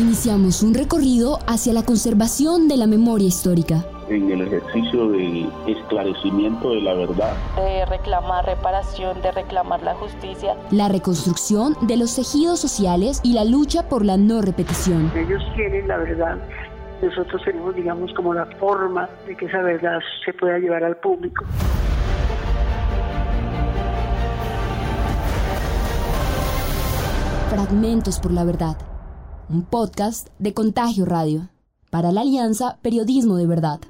Iniciamos un recorrido hacia la conservación de la memoria histórica. En el ejercicio del esclarecimiento de la verdad. De reclamar reparación, de reclamar la justicia. La reconstrucción de los tejidos sociales y la lucha por la no repetición. Ellos quieren la verdad nosotros tenemos, digamos, como la forma de que esa verdad se pueda llevar al público. Fragmentos por la Verdad, un podcast de Contagio Radio, para la Alianza Periodismo de Verdad.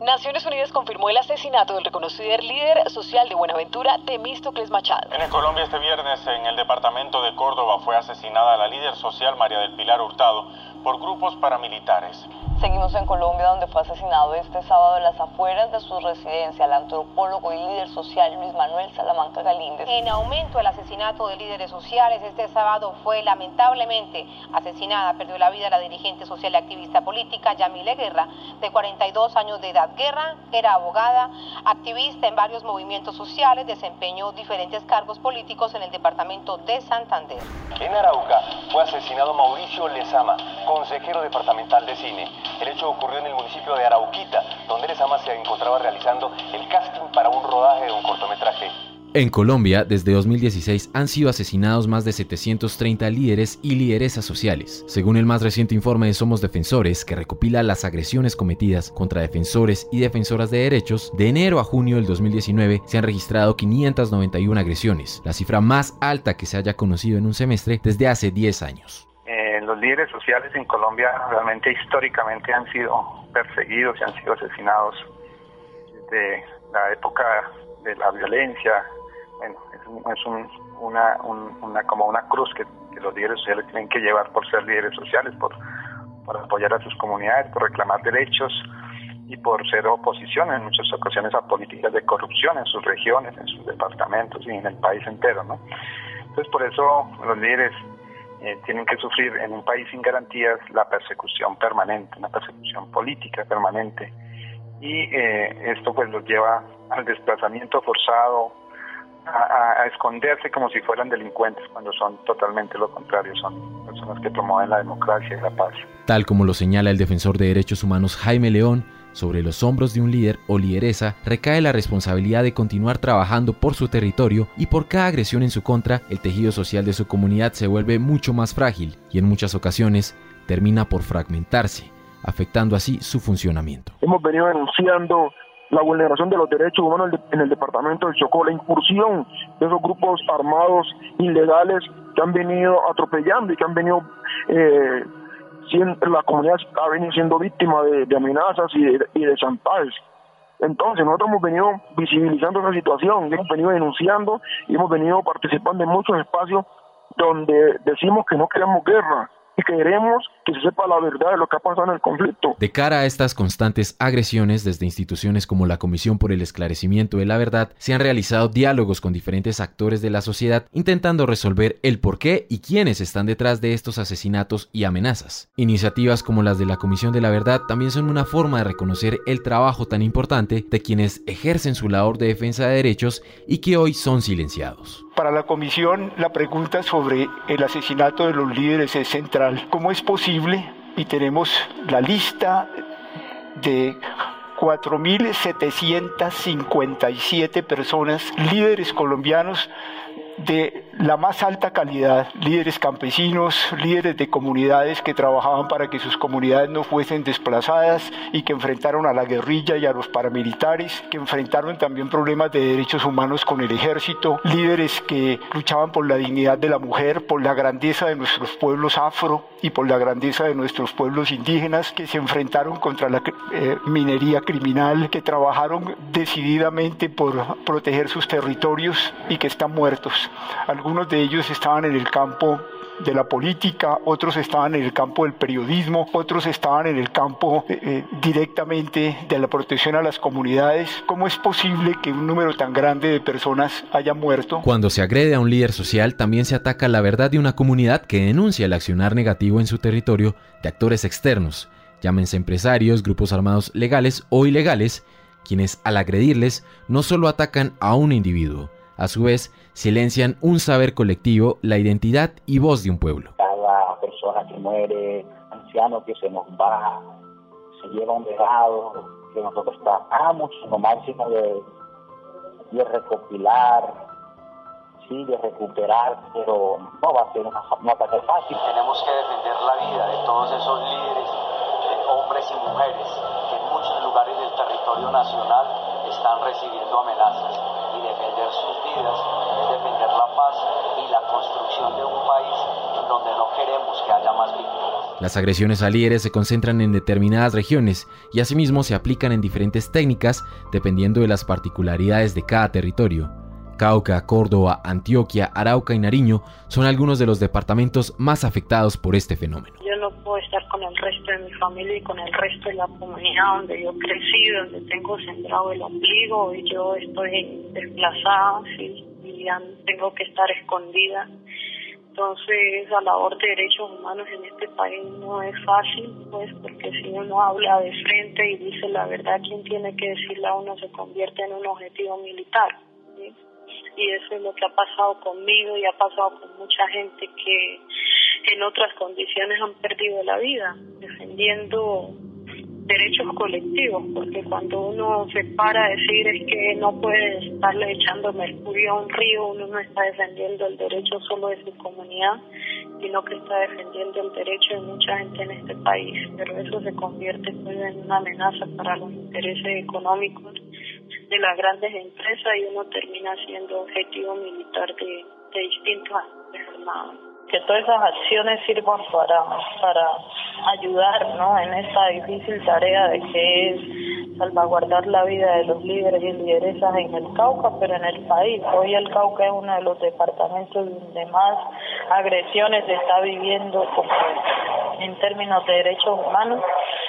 Naciones Unidas confirmó el asesinato del reconocido líder social de Buenaventura, Temístocles Machado. En Colombia este viernes, en el departamento de Córdoba, fue asesinada la líder social María del Pilar Hurtado por grupos paramilitares. Seguimos en Colombia, donde fue asesinado este sábado en las afueras de su residencia el antropólogo y líder social Luis Manuel Salamanca Galíndez. En aumento el asesinato de líderes sociales, este sábado fue lamentablemente asesinada, perdió la vida la dirigente social y activista política Yamile Guerra, de 42 años de edad. Guerra era abogada, activista en varios movimientos sociales, desempeñó diferentes cargos políticos en el departamento de Santander. En Arauca fue asesinado Mauricio Lezama, consejero departamental de cine. El hecho ocurrió en el municipio de Arauquita, donde Lezama se encontraba realizando el casting para un rodaje de un cortometraje. En Colombia, desde 2016 han sido asesinados más de 730 líderes y lideresas sociales. Según el más reciente informe de Somos Defensores, que recopila las agresiones cometidas contra defensores y defensoras de derechos, de enero a junio del 2019 se han registrado 591 agresiones, la cifra más alta que se haya conocido en un semestre desde hace 10 años líderes sociales en Colombia realmente históricamente han sido perseguidos y han sido asesinados desde la época de la violencia. Bueno, es, una, una, como una cruz que, los líderes sociales tienen que llevar por ser líderes sociales, por, por apoyar a sus comunidades, por reclamar derechos y por ser oposición en muchas ocasiones a políticas de corrupción en sus regiones, en sus departamentos y en el país entero, ¿no? Entonces por eso los líderes eh, tienen que sufrir en un país sin garantías la persecución permanente, una persecución política permanente. Y eh, esto pues los lleva al desplazamiento forzado, a, esconderse como si fueran delincuentes, cuando son totalmente lo contrario, son personas que promueven la democracia y la paz. Tal como lo señala el defensor de derechos humanos Jaime León, sobre los hombros de un líder o lideresa recae la responsabilidad de continuar trabajando por su territorio y por cada agresión en su contra, el tejido social de su comunidad se vuelve mucho más frágil y en muchas ocasiones termina por fragmentarse, afectando así su funcionamiento. Hemos venido denunciando la vulneración de los derechos humanos en el departamento del Chocó, la incursión de esos grupos armados ilegales que han venido atropellando y que han venido eh, la comunidad ha venido siendo víctima de, amenazas y de, y de chantajes. Entonces, nosotros hemos venido visibilizando esa situación, hemos venido denunciando y hemos venido participando en muchos espacios donde decimos que no queremos guerra, queremos que se sepa la verdad de lo que ha pasado en el conflicto. De cara a estas constantes agresiones desde instituciones como la Comisión por el Esclarecimiento de la Verdad, se han realizado diálogos con diferentes actores de la sociedad intentando resolver el por qué y quiénes están detrás de estos asesinatos y amenazas. Iniciativas como las de la Comisión de la Verdad también son una forma de reconocer el trabajo tan importante de quienes ejercen su labor de defensa de derechos y que hoy son silenciados. Para la comisión, la pregunta sobre el asesinato de los líderes es central. ¿Cómo es posible? Y tenemos la lista de 4.757 personas, líderes colombianos de la más alta calidad, líderes campesinos, líderes de comunidades que trabajaban para que sus comunidades no fuesen desplazadas y que enfrentaron a la guerrilla y a los paramilitares, que enfrentaron también problemas de derechos humanos con el ejército, líderes que luchaban por la dignidad de la mujer, por la grandeza de nuestros pueblos afro y por la grandeza de nuestros pueblos indígenas, que se enfrentaron contra la eh, minería criminal, que trabajaron decididamente por proteger sus territorios y que están muertos. Algunos de ellos estaban en el campo de la política, otros estaban en el campo del periodismo, otros estaban en el campo eh, eh, directamente de la protección a las comunidades. ¿Cómo es posible que un número tan grande de personas haya muerto? Cuando se agrede a un líder social, también se ataca la verdad de una comunidad que denuncia el accionar negativo en su territorio de actores externos, llámense empresarios, grupos armados legales o ilegales, quienes al agredirles no solo atacan a un individuo, a su vez, silencian un saber colectivo, la identidad y voz de un pueblo. Cada persona que muere, anciano que se nos va, se lleva un legado que nosotros tratamos lo máximo de, de recopilar, sí, de recuperar, pero no va a ser una, no va a ser fácil. Tenemos que defender la vida de todos esos líderes, hombres y mujeres, que en muchos lugares del territorio nacional están recibiendo amenazas defender sus vidas es defender la paz y la construcción de un país en donde no queremos que haya más víctimas. Las agresiones a líderes se concentran en determinadas regiones y asimismo se aplican en diferentes técnicas dependiendo de las particularidades de cada territorio. Cauca, Córdoba, Antioquia, Arauca y Nariño son algunos de los departamentos más afectados por este fenómeno. Yo no puedo estar con el resto de mi familia y con el resto de la comunidad donde yo crecí, donde tengo sembrado el ombligo y yo estoy desplazada ¿sí? y ya tengo que estar escondida. Entonces, la labor de derechos humanos en este país no es fácil, pues, porque si uno habla de frente y dice la verdad, quien tiene que decirla a uno se convierte en un objetivo militar. y eso es lo que ha pasado conmigo y ha pasado con mucha gente que en otras condiciones han perdido la vida defendiendo derechos colectivos, porque cuando uno se para a decir es que no puede estarle echando mercurio a un río, uno no está defendiendo el derecho solo de su comunidad, sino que está defendiendo el derecho de mucha gente en este país, pero eso se convierte pues, en una amenaza para los intereses económicos de las grandes empresas y uno termina siendo objetivo militar de, de distintos. Que todas esas acciones sirvan para, para ayudar ¿no? en esta difícil tarea de que es salvaguardar la vida de los líderes y lideresas en el Cauca, pero en el país. Hoy el Cauca es uno de los departamentos donde más agresiones se está viviendo en términos de derechos humanos.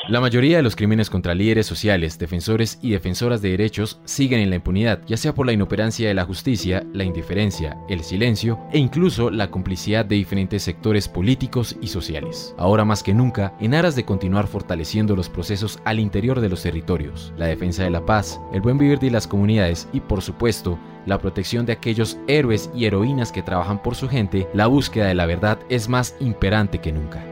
La mayoría de los crímenes contra líderes sociales, defensores y defensoras de derechos siguen en la impunidad, ya sea por la inoperancia de la justicia, la indiferencia, el silencio e incluso la complicidad de diferentes sectores políticos y sociales. Ahora más que nunca, en aras de continuar fortaleciendo los procesos al interior de los territorios, la defensa de la paz, el buen vivir de las comunidades y por supuesto, la protección de aquellos héroes y heroínas que trabajan por su gente, la búsqueda de la verdad es más imperante que nunca.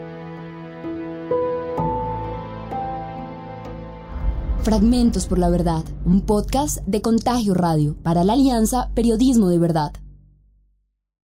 Fragmentos por la Verdad, un podcast de Contagio Radio para la Alianza Periodismo de Verdad.